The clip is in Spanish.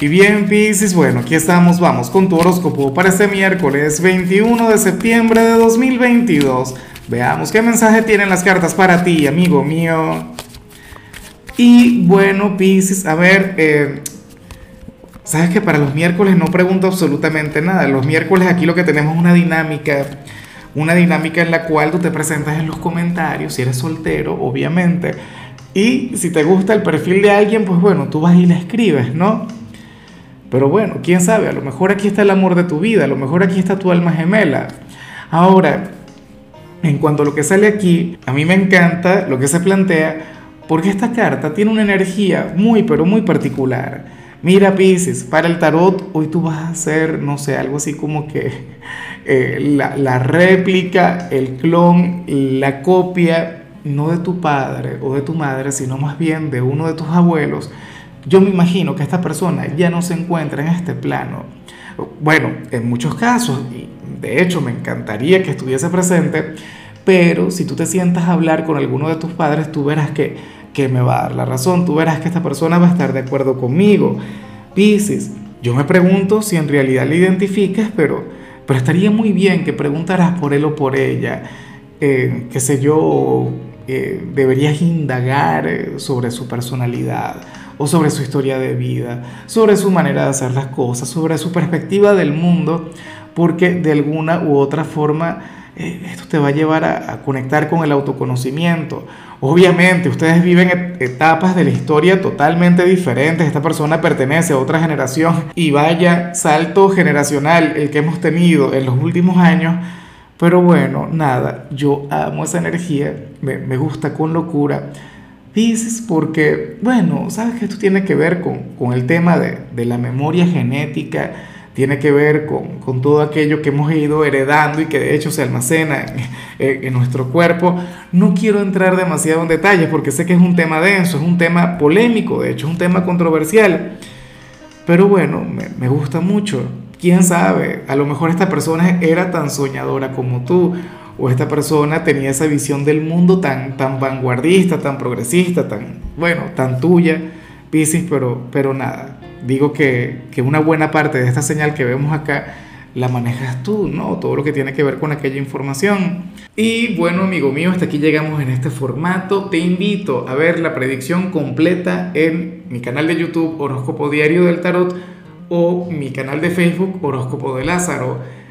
Y bien, Pisces, bueno, aquí estamos, vamos con tu horóscopo para este miércoles 21 de septiembre de 2022. Veamos qué mensaje tienen las cartas para ti, amigo mío. Y bueno, Pisces, a ver, eh, sabes que para los miércoles no pregunto absolutamente nada. Los miércoles aquí lo que tenemos es una dinámica, una dinámica en la cual tú te presentas en los comentarios, si eres soltero, obviamente. Y si te gusta el perfil de alguien, pues bueno, tú vas y le escribes, ¿no? Pero bueno, quién sabe, a lo mejor aquí está el amor de tu vida, a lo mejor aquí está tu alma gemela. Ahora, en cuanto a lo que sale aquí, a mí me encanta lo que se plantea porque esta carta tiene una energía muy, pero muy particular. Mira, Pisces, para el tarot hoy tú vas a hacer, no sé, algo así como que eh, la, la réplica, el clon, la copia, no de tu padre o de tu madre, sino más bien de uno de tus abuelos yo me imagino que esta persona ya no se encuentra en este plano. Bueno, en muchos casos, y de hecho me encantaría que estuviese presente, pero si tú te sientas a hablar con alguno de tus padres, tú verás que, que me va a dar la razón, tú verás que esta persona va a estar de acuerdo conmigo. Piscis, yo me pregunto si en realidad le identificas, pero, pero estaría muy bien que preguntaras por él o por ella, eh, qué sé yo, eh, deberías indagar eh, sobre su personalidad o sobre su historia de vida, sobre su manera de hacer las cosas, sobre su perspectiva del mundo, porque de alguna u otra forma eh, esto te va a llevar a, conectar con el autoconocimiento. Obviamente, ustedes viven etapas de la historia totalmente diferentes. Esta persona pertenece a otra generación y vaya salto generacional el que hemos tenido en los últimos años. Pero bueno, nada, yo amo esa energía, me, me gusta con locura dices porque, bueno, sabes que esto tiene que ver con, el tema de, la memoria genética, tiene que ver con, todo aquello que hemos ido heredando y que de hecho se almacena en, nuestro cuerpo. No quiero entrar demasiado en detalles porque sé que es un tema denso, es un tema polémico, de hecho es un tema controversial. Pero bueno, me, me gusta mucho. ¿Quién sabe? A lo mejor esta persona era tan soñadora como tú o esta persona tenía esa visión del mundo tan, tan vanguardista, tan progresista, tan, bueno, tan tuya, Pisces, pero, pero nada, digo que, que una buena parte de esta señal que vemos acá la manejas tú, ¿no? Todo lo que tiene que ver con aquella información. Y bueno, amigo mío, hasta aquí llegamos en este formato. Te invito a ver la predicción completa en mi canal de YouTube Horóscopo Diario del Tarot o mi canal de Facebook Horóscopo de Lázaro.